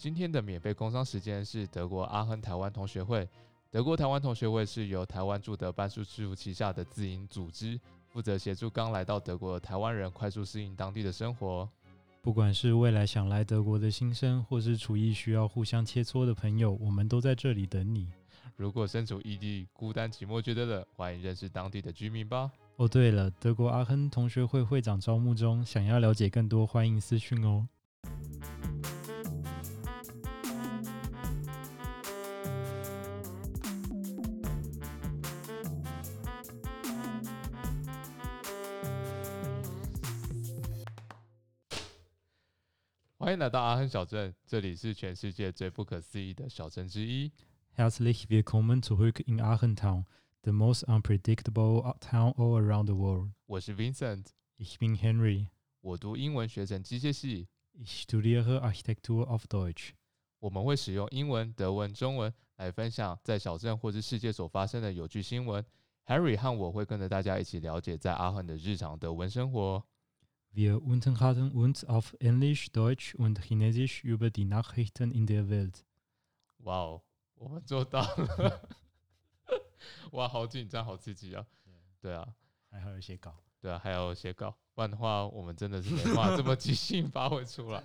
今天的免费工商时间是德国阿亨台湾同学会。德国台湾同学会是由台湾驻德办事处旗下的自营组织，负责协助刚来到德国的台湾人快速适应当地的生活。不管是未来想来德国的新生，或是厨艺需要互相切磋的朋友，我们都在这里等你。如果身处异地、孤单寂寞觉得冷，欢迎认识当地的居民吧。哦，对了，德国阿亨同学会会长招募中，想要了解更多，欢迎私讯哦。欢迎来到阿亨小镇，这里是全世界最不可思议的小镇之一。Herzlich willkommen zurück in Aachentown, the most unpredictable town all around the world. 我是 Vincent. Ich bin Henry. 我读英文学成机械系。Ich studiere Architektur auf Deutsch. 我们会使用英文、德文、中文来分享在小镇或是世界所发生的有趣新闻。Henry 和我会跟着大家一起了解在阿亨的日常德文生活。Wir unterhalten uns auf Englisch, Deutsch und Chinesisch über die Nachrichten in der Welt. 哇哦，我们做到了！哇，好紧张，好刺激啊！对啊，还好有写稿。对啊，还有写稿，不然的话，我们真的是没办法这么即兴发挥出来。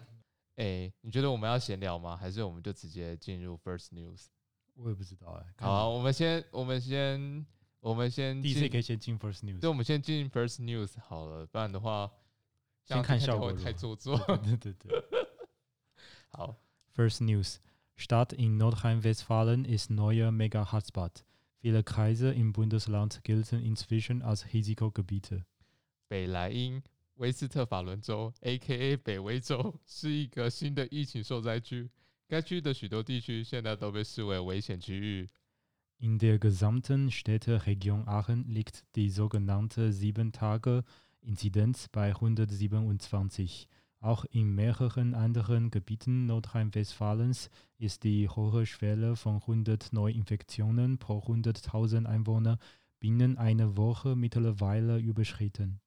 哎，你觉得我们要闲聊吗？还是我们就直接进入 First News？我也不知道哎。好，我们先，我们先，我们先，第一次可以先进 First News。对，我们先进 First News 好了，不然的话。先看效果太做作。对对对。好，First News: Stadt in Nordrhein-Westfalen ist neuer Mega-Hotspot. Viele Kreise im Bundesland gelten inzwischen als Risikogebiete. 北莱茵威斯特法伦州 （A.K.A. 北威州）是一个新的疫情受灾区，该区的许多地区现在都被视为危险区域。In der gesamten Städteregion Aachen liegt die sogenannte Sieben Tage Inzidenz bei 127. Auch in mehreren anderen Gebieten Nordrhein-Westfalens ist die hohe Schwelle von 100 Neuinfektionen pro 100.000 Einwohner binnen einer Woche mittlerweile überschritten.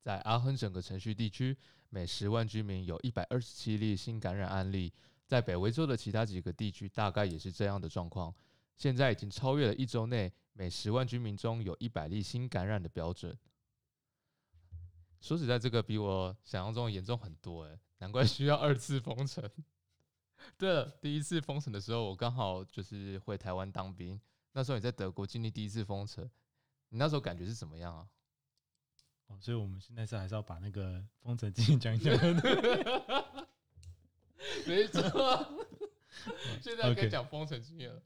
在阿亨整个城区地区，每十万居民有一百二十七例新感染案例。在北维州的其他几个地区，大概也是这样的状况。现在已经超越了一周内每十万居民中有一百例新感染的标准。 说实在，这个比我想象中严重很多哎，难怪需要二次封城。对了，第一次封城的时候，我刚好就是回台湾当兵。那时候你在德国经历第一次封城，你那时候感觉是怎么样啊？哦，所以我们现在是还是要把那个封城经验讲一讲。没错，现在可以讲封城经验了。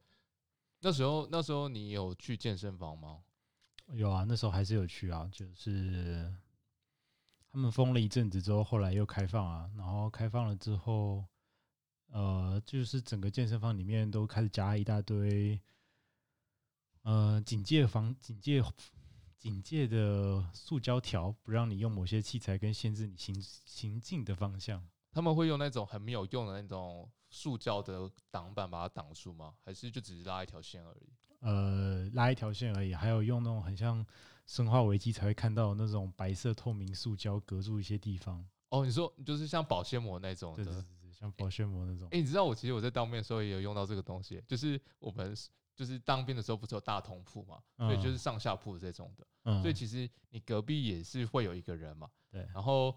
那时候，那时候你有去健身房吗？有啊，那时候还是有去啊，就是。他们封了一阵子之后，后来又开放啊，然后开放了之后，呃，就是整个健身房里面都开始加一大堆，呃，警戒防、警戒、警戒的塑胶条，不让你用某些器材，跟限制你行行进的方向。他们会用那种很没有用的那种塑胶的挡板把它挡住吗？还是就只是拉一条线而已？呃，拉一条线而已。还有用那种很像。生化危机才会看到那种白色透明塑胶隔住一些地方。哦，你说就是像保鲜膜那种的，像保鲜膜那种。哎，你知道我其实我在当兵的时候也有用到这个东西，就是我们就是当兵的时候不是有大通铺嘛，所以就是上下铺这种的，所以其实你隔壁也是会有一个人嘛。对。然后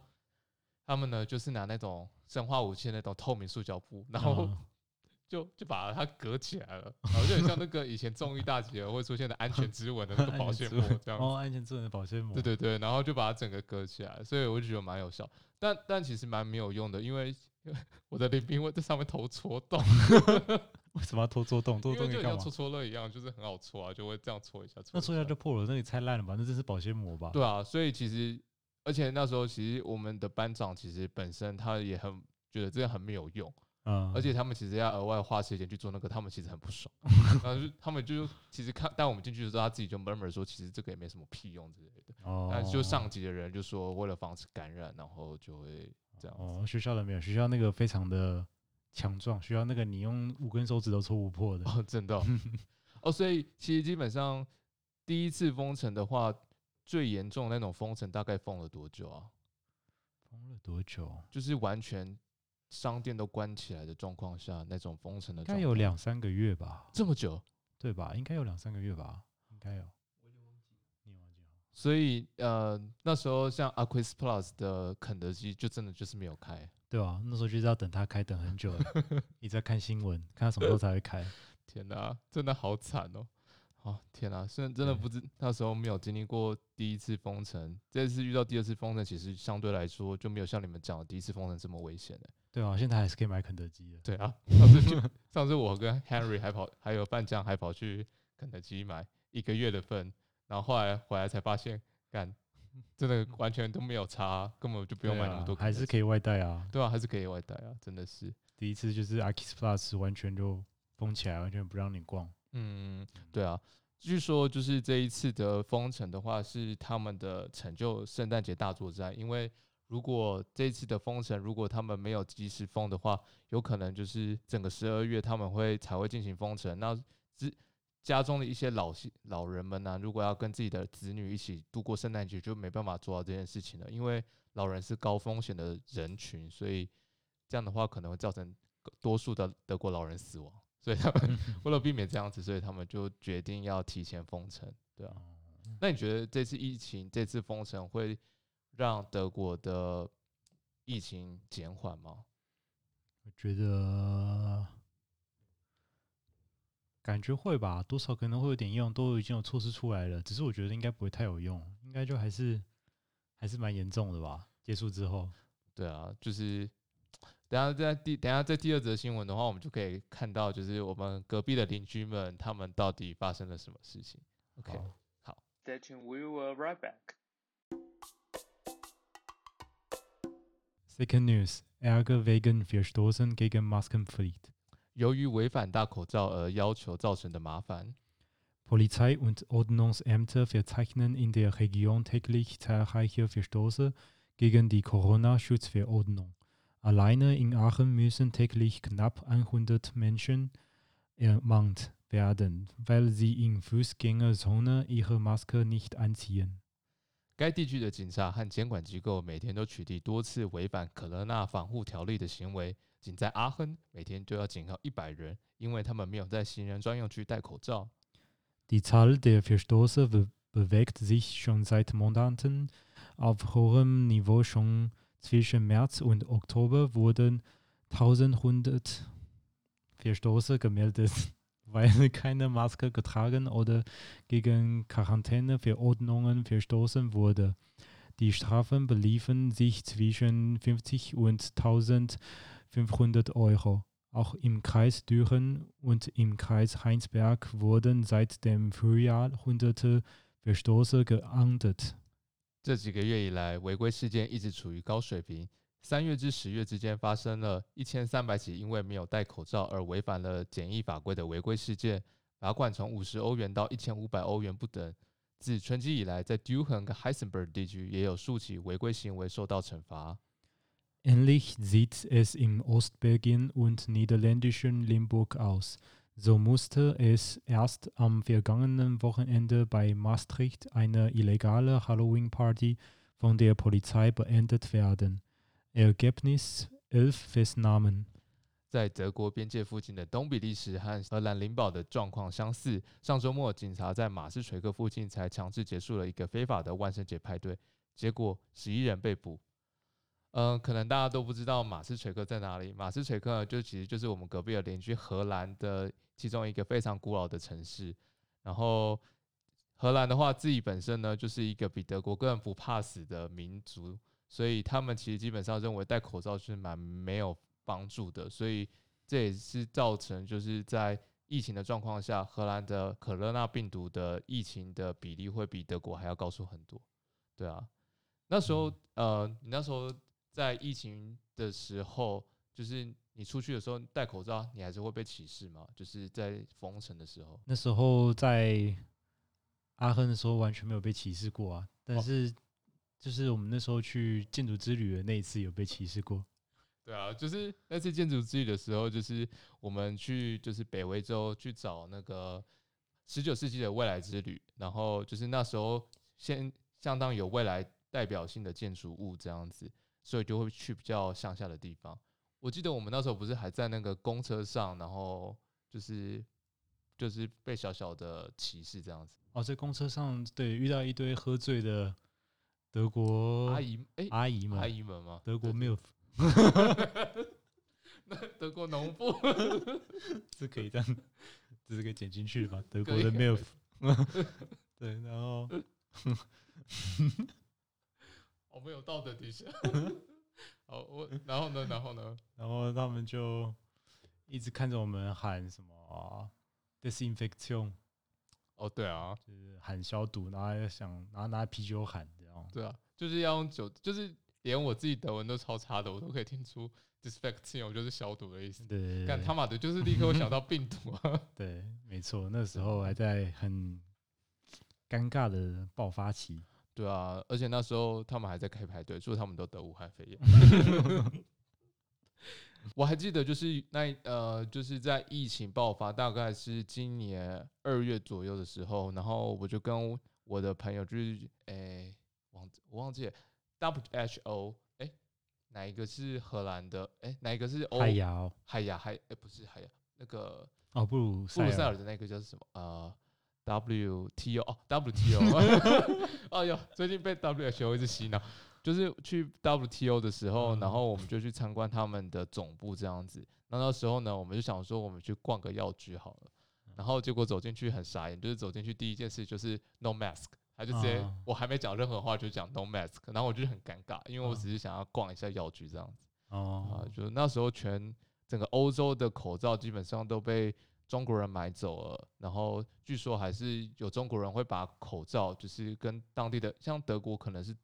他们呢就是拿那种生化武器那种透明塑胶布，然后。就就把它隔起来了，然后就很像那个以前综艺大节会出现的安全之吻的那个保鲜膜这样。哦，安全之吻的保鲜膜。对对对，然后就把它整个隔起来，所以我就觉得蛮有效，但但其实蛮没有用的，因为 我的领兵会在上面头戳洞。为什么要头戳洞？戳洞就像戳戳乐一样，就是很好戳啊，就会这样戳一下。那戳一下就破了，那你拆烂了吧？那这是保鲜膜吧？对啊，所以其实而且那时候其实我们的班长其实本身他也很觉得这样很没有用。嗯，而且他们其实要额外花时间去做那个，他们其实很不爽。然后就他们就其实看带我们进去的时候，他自己就 murmur 说，其实这个也没什么屁用之类的。哦。但就上级的人就说，为了防止感染，然后就会这样。哦，学校的没有，学校那个非常的强壮，学校那个你用五根手指都戳不破的。哦，真的。哦，所以其实基本上第一次封城的话，最严重那种封城大概封了多久啊？封了多久？就是完全。商店都关起来的状况下，那种封城的应该有两三个月吧，这么久，对吧？应该有两三个月吧，应该有。你忘记？所以呃那时候像 Aquis Plus 的肯德基就真的就是没有开。对啊，那时候就是要等它开，等很久了，一直在看新闻，看它什么时候才会开。天哪、真的好惨哦！哦，天哪、虽然真的不知那时候没有经历过第一次封城，这次遇到第二次封城，其实相对来说就没有像你们讲的第一次封城这么危险的。对啊，现在还是可以买肯德基的。对啊，上次就上次我跟 Henry 还跑，还有范江还跑去肯德基买一个月的份，然后后来回来才发现，干真的完全都没有差，根本就不用对买那么多、啊，还是可以外带啊。对啊，还是可以外带啊，真的是。第一次就是 Akis Plus 完全就封起来，完全不让你逛。嗯，对啊。据说就是这一次的封城的话，是他们的成就圣诞节大作战。因为如果这次的封城，如果他们没有及时封的话，有可能就是整个十二月他们会才会进行封城。那之家中的一些老老人们呢、如果要跟自己的子女一起度过圣诞节，就没办法做到这件事情了。因为老人是高风险的人群，所以这样的话可能会造成多数的德国老人死亡。所以他们 为了避免这样子，所以他们就决定要提前封城，对啊。那你觉得这次疫情这次封城会让德国的疫情减缓吗？我觉得感觉会吧，多少可能会有点用，都已经有措施出来了。只是我觉得应该不会太有用，应该就还是还是蛮严重的吧。结束之后，对啊，就是等下在第等下在第二则新闻的话，我们就可以看到，就是我们隔壁的邻居们他们到底发生了什么事情。OK，好 Stay tuned. We will right back. Second News: Ärger wegen Verstoßen gegen Maskenpflicht. 由于违反大口罩而要求造成的麻烦， Polizei und Ordnungsämter verzeichnen in der Region täglich zahlreiche Verstoße gegen die Corona-Schutzverordnung. Alleine in Aachen müssen täglich knapp 100 Menschen ermahnt werden, weil sie in Fußgängerzone ihre Maske nicht anziehen. 该地区的警察和监管机构每天都取缔多次违反可乐纳防护条例的行为。仅在阿亨，每天就要警告一百人，因为他们没有在行人专用区戴口罩。Die Zahl der Verstoße be bewegt sich schon seit Monaten auf hohem Niveau. Schon zwischen März und Oktober wurden 1100 Verstoße gemeldet, weil keine Maske getragen oder gegen Quarantäneverordnungen verstoßen wurde. Die Strafen beliefen sich zwischen 50 und 1500 Euro. Auch im Kreis Düren und im Kreis Heinsberg wurden seit dem Frühjahr hunderte Verstoße geahndet. 这几个月以来，违规事件一直处于高水平。 三月至十月之间发生了一千三百起因为没有戴口罩而违反了检疫法规的违规事件，罚款从五十欧元到一千五百欧元不等。自春季以来，在 Duhan 跟 Heisenberg 地区也有数起违规行为受到惩罚。Ähnlich sieht es im Ostbelgien und niederländischen Limburg aus. So musste es erst am vergangenen Wochenende bei Maastricht eine illegale Halloween-Party von der Polizei beendet werden. Ergebnis elf Festnahmen. 在德国边界附近的东比利时和荷兰林堡的状况相似。上周末，警察在马斯垂克附近才强制结束了一个非法的万圣节派对，结果十一人被捕。嗯，可能大家都不知道马斯垂克在哪里。马斯垂克就其实就是我们隔壁的邻居荷兰的其中一个非常古老的城市。然后荷兰的话，自己本身呢就是一个比德国更不怕死的民族，所以他们其实基本上认为戴口罩是蛮没有帮助的，所以这也是造成就是在疫情的状况下，荷兰的可乐纳病毒的疫情的比例会比德国还要高出很多。对啊，那时候呃，你那时候在疫情的时候，就是你出去的时候戴口罩，你还是会被歧视吗？就是在封城的时候。那时候在阿亨的时候完全没有被歧视过啊，但哦是就是我们那时候去建筑之旅的那一次有被歧视过。对啊，就是那次建筑之旅的时候，就是我们去就是北威州去找那个十九世纪的未来之旅，然后就是那时候先相当有未来代表性的建筑物这样子，所以就会去比较乡下的地方。我记得我们那时候不是还在那个公车上，然后就是就是被小小的歧视这样子。哦，在公车上对遇到一堆喝醉的德国阿姨，哎、阿姨们，阿姨们吗？德国 milf 那德国农妇，是可以这样，这是可以剪进去的吧？德国的 milf，对，然后我们有道德底线。好，我然后呢？然后呢？然后他们就一直看着我们喊什么 disinfection，哦，对啊，就是喊消毒，然后还想然后拿啤酒喊这样。对啊，就是要用酒，就是连我自己德文都超差的，我都可以听出 disinfection 就是消毒的意思。对对对干他妈的，就是立刻会想到病毒啊！对，没错，那时候还在很尴尬的爆发期。对啊，而且那时候他们还在开排队，说他们都得武汉肺炎。我还记得，就是那呃，就是在疫情爆发，大概是今年二月左右的时候，然后我就跟我的朋友，就是诶、忘我忘记了 WHO，哎、哪一个是荷兰的？哎、哪一个是欧？海牙哦，海牙海哎、不是海牙，那个哦布鲁布鲁塞尔的那个叫什么？呃，WTO 哦，WTO。哎呦，最近被 WHO 一直洗脑。就是去 WTO 的时候，嗯然后我们就去参观他们的总部这样子。那那时候呢，我们就想说，我们去逛个药局好了。然后结果走进去很傻眼，就是走进去第一件事就是 no mask，他就直接、啊我还没讲任何话就讲 no mask，然后我就很尴尬，因为我嗯。只是想要逛一下药局这样子。啊哦，，就那时候全整个欧洲的口罩基本上都被中国人买走了，然后据说还是有中国人会把口罩就是跟当地的，像德国可能是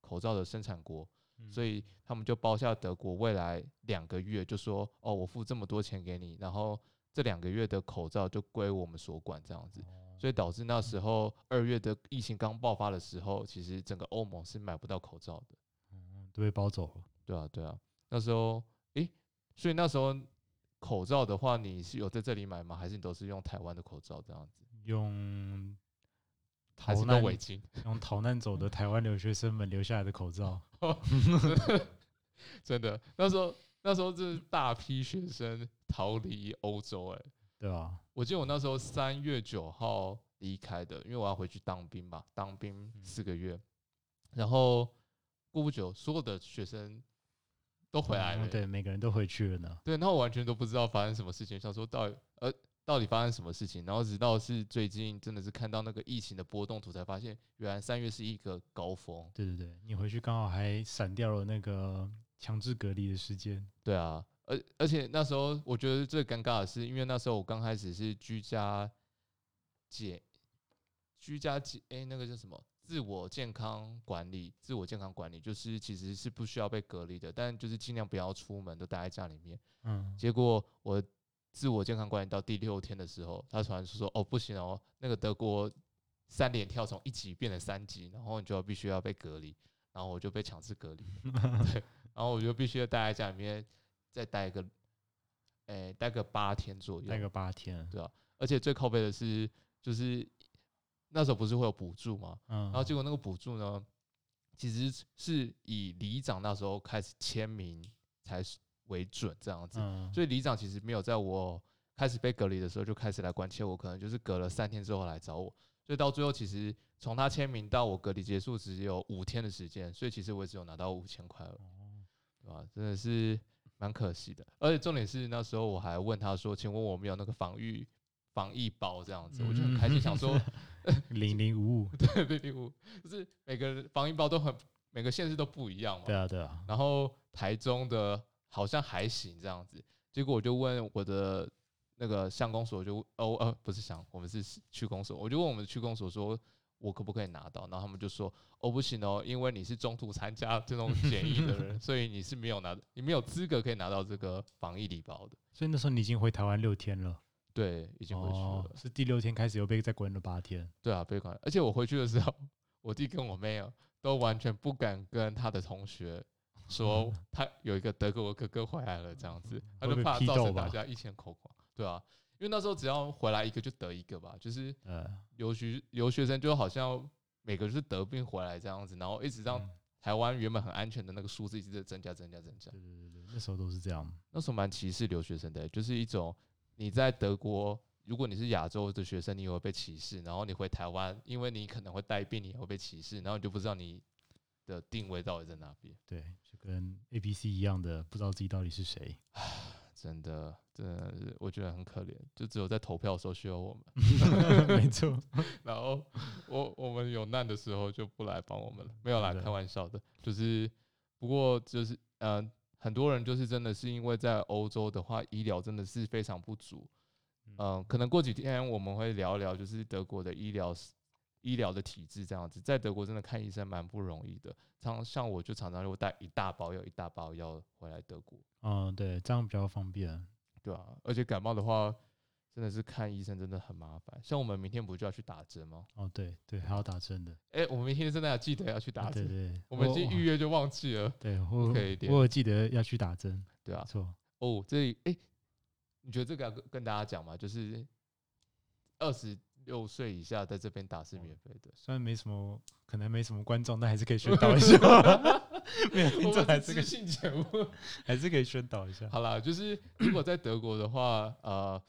口罩的生产国，嗯所以他们就包下德国未来两个月，就说哦，我付这么多钱给你，然后这两个月的口罩就归我们所管这样子，哦所以导致那时候二月的疫情刚爆发的时候，其实整个欧盟是买不到口罩的。嗯都被包走了。对啊，对啊，那时候，诶，所以那时候口罩的话，你是有在这里买吗？还是你都是用台湾的口罩这样子？用逃难围巾？用逃难走的台湾留学生们留下来的口罩，真的，那时候那时候就是大批学生逃离欧洲、诶，对吧？我记得我那时候三月九号离开的，因为我要回去当兵嘛，当兵嗯四个月，然后过不久，所有的学生都回来了、对，每个人都回去了呢。对，那我完全都不知道发生什么事情，想说到底呃到底发生什么事情，然后直到是最近真的是看到那个疫情的波动图，才发现原来三月是一个高峰。对对对，你回去刚好还闪掉了那个强制隔离的时间。对啊，而而且那时候我觉得最尴尬的是，因为那时候我刚开始是居家解居家解哎、那个叫什么自我健康管理，自我健康管理就是其实是不需要被隔离的，但就是尽量不要出门，都待在家里面。嗯，结果我自我健康管理到第六天的时候，他突然说：“哦，不行哦，那个德国三连跳从一级变成三级，然后你就要必须要被隔离。”然后我就被强制隔离，对，然后我就必须要待在家里面再待个，诶、待个八天左右，待个八天。对啊。而且最靠背的是，就是那时候不是会有补助吗？嗯，然后结果那个补助呢，其实是以里长那时候开始签名才是为准这样子。嗯，所以里长其实没有在我开始被隔离的时候就开始来关切我，可能就是隔了三天之后来找我。所以到最后，其实从他签名到我隔离结束只有五天的时间，所以其实我也只有拿到五千块了，哦对吧？真的是蛮可惜的。而且重点是那时候我还问他说：“请问我们有那个防御防疫包？”这样子，我就很开心，想说零零五五。对 对对，我就是每个防疫包都很每个县市都不一样嘛。对啊，对啊。然后台中的好像还行这样子，结果我就问我的那个相公所就，哦呃不是相，我们是区公所，我就问我们的区公所说，我可不可以拿到？然后他们就说，哦不行哦，因为你是中途参加这种检疫的人，所以你是没有拿，你没有资格可以拿到这个防疫礼包的。所以那时候你已经回台湾六天了，对，已经回去了。哦，是第六天开始又被再关了八天。对啊，被关。而且我回去的时候，我弟跟我妹啊，都完全不敢跟他的同学说 他有一个德国哥哥回来了这样子，他就怕造成大家一千口狂。对啊，因为那时候只要回来一个就得一个吧，就是呃，留学留学生就好像每个就是得病回来这样子，然后一直让嗯台湾原本很安全的那个数字一直在增加、增加、增加。对对对对，那时候都是这样。那时候蛮歧视留学生的，就是一种你在德国，如果你是亚洲的学生，你也会被歧视；然后你回台湾，因为你可能会带病，你也会被歧视，然后你就不知道你的定位到底在哪边。对，就跟 A B C 一样的，不知道自己到底是谁。真的，真的是我觉得很可怜，就只有在投票的时候需要我们 没错，然后我我们有难的时候就不来帮我们了，没有啦，开玩笑的，就是不过就是嗯、呃很多人就是真的是因为在欧洲的话，医疗真的是非常不足，嗯、可能过几天我们会聊一聊，就是德国的医疗医疗的体制这样子，在德国真的看医生蛮不容易的，常像我就常常就带一大包药一大包药回来德国。嗯，对，这样比较方便。对啊，而且感冒的话，真的是看医生真的很麻烦。像我们明天不就要去打针吗？哦，对对，还要打针的。哎、我们明天真的要记得要去打啊对针，对，我们已经预约就忘记了。对，我可以一点我有记得要去打针，对啊，错。哦，这里哎、你觉得这个要跟跟大家讲吗？就是二十六岁以下在这边打是免费的。虽然没什么，可能没什么观众，但还是可以宣导一下。没有听我众还是可以，们是知性节目。还是可以宣导一下。好啦，就是如果在德国的话，呃，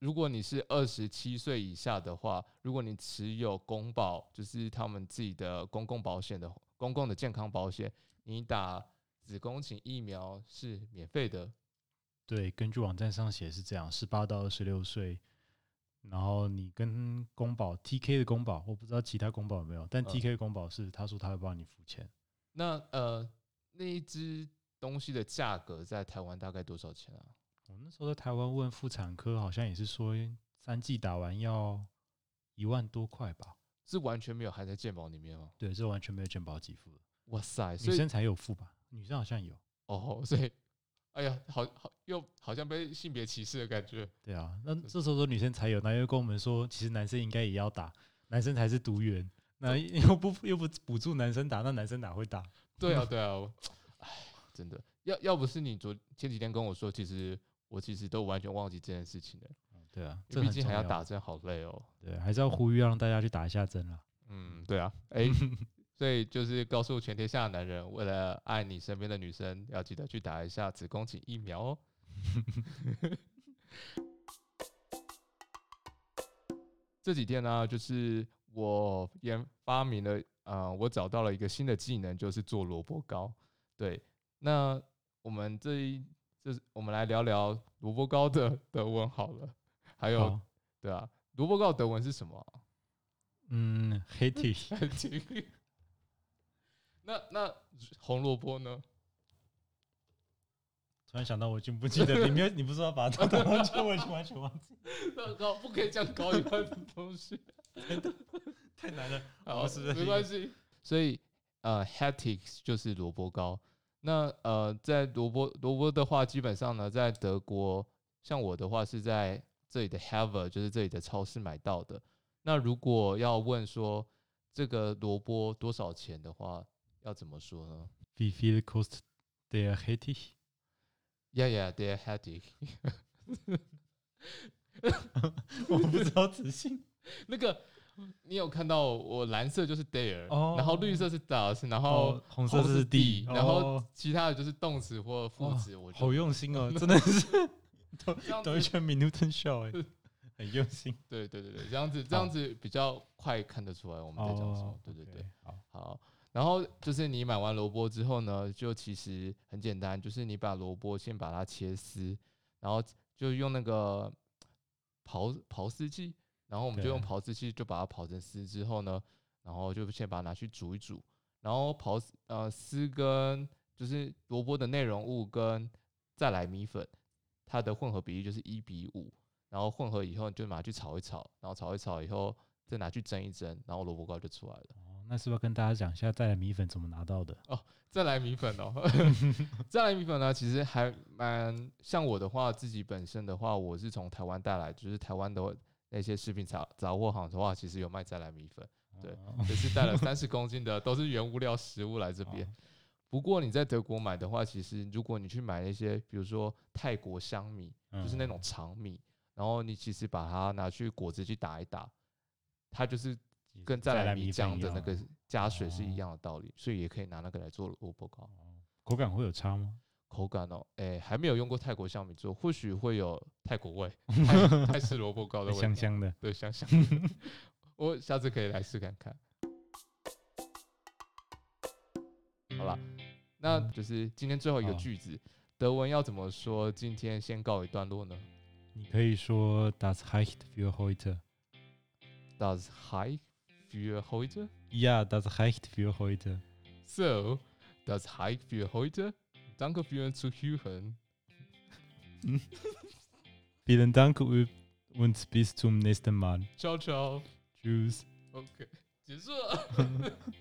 如果你是二十七岁以下的话，如果你持有公保，就是他们自己的公共保险的公共的健康保险，你打子宫颈疫苗是免费的。对，根据网站上写是这样，十八到二十六岁，然后你跟公保 TK 的公保，我不知道其他公保有没有，但嗯 TK 的公保是他说他会帮你付钱。那呃，那一只东西的价格在台湾大概多少钱啊？我那时候在台湾问妇产科，好像也是说三剂打完要一万多块吧？是完全没有含在健保里面吗？对，是完全没有健保给付的，哇塞，女生才有付吧？女生好像有。哦，所以，哎呀，好好又好像被性别歧视的感觉。对啊，那这时候说女生才有，那又跟我们说，其实男生应该也要打，男生才是毒源。那又不又不补助男生打，那男生哪会打？对啊，对啊，我哎，真的，要要不是你昨前几天跟我说，其实我其实都完全忘记这件事情了，对啊，这毕竟还要打针，好累哦。对，还是要呼吁让大家去打一下针啦。嗯，对啊，哎、所以就是告诉全天下的男人，为了爱你身边的女生，要记得去打一下子宫颈疫苗哦。这几天呢，就是我研发明了，呃，我找到了一个新的技能，就是做萝卜糕。对，那我们这一，就是我们来聊聊萝卜糕的德文好了。还有，好，对啊，萝卜糕的德文是什么啊、嗯，黑 T，很奇怪。那那红萝卜呢？突然想到，我已经不记得，你没有，你不是说要把它打完就我已经完全忘记，那高不可以讲高一半的东西。太难了。好，不是没关系。所以呃 h a t i x 就是萝卜糕。那呃，在萝卜萝卜的话，基本上呢，在德国，像我的话是在这里的 Haver，就是这里的超市买到的。那如果要问说这个萝卜多少钱的话，要怎么说呢 Wie viel kostet der Hettich？？Yeah, yeah, they're h a t i x 我不知道词性。那个你有看到我蓝色就是 there，、哦然后绿色是 does，然后哦，红色是是 D，然后哦其他的就是动词或副哇词。我就好用心哦，真的是 这样子，都一圈 Minuten show 哎，很用心。对对对对，这样子这样子比较快看得出来我们在讲什么哦。对对对好。然后就是你买完萝卜之后呢，就其实很简单，就是你把萝卜先把它切丝，然后就用那个刨刨丝器，然后我们就用刨丝器就把它刨成丝之后呢，然后就先把它拿去煮一煮，然后刨丝呃丝跟就是萝卜的内容物跟再来米粉，它的混合比例就是一比五，然后混合以后你就拿去炒一炒，然后炒一炒以后再拿去蒸一蒸，然后萝卜糕就出来了。哦，那是不是要跟大家讲一下再来米粉怎么拿到的？哦再来米粉哦，再来米粉呢，其实还蛮像我的话，自己本身的话，我是从台湾带来，就是台湾的那些食品杂杂货行的话，其实有卖再来米粉，对哦，也是带了三十 公斤的，都是原物料食物来这边。哦不过你在德国买的话，其实如果你去买那些，比如说泰国香米，就是那种嗯长米，然后你其实把它拿去果汁去打一打，它就是跟再来米浆的那个加水是一哦样的道理，所以也可以拿那个来做萝卜糕。口感会有差吗？口感哦，哎、还没有用过泰国香米做，或许会有泰国味，泰泰式萝卜糕的味道，香香的。对，香香的。我下次可以来试看看。好了，那就是今天最后一个句子，德文要怎么说？今天先告一段落呢你可以说 Das Heicht für heute。？Das heißt für heute? Ja, das reicht für heute。 So, das heißt für heute. Danke fürs Zuhören. Vielen Dank und bis zum nächsten Mal. Ciao, ciao. Tschüss。 OK，结束了。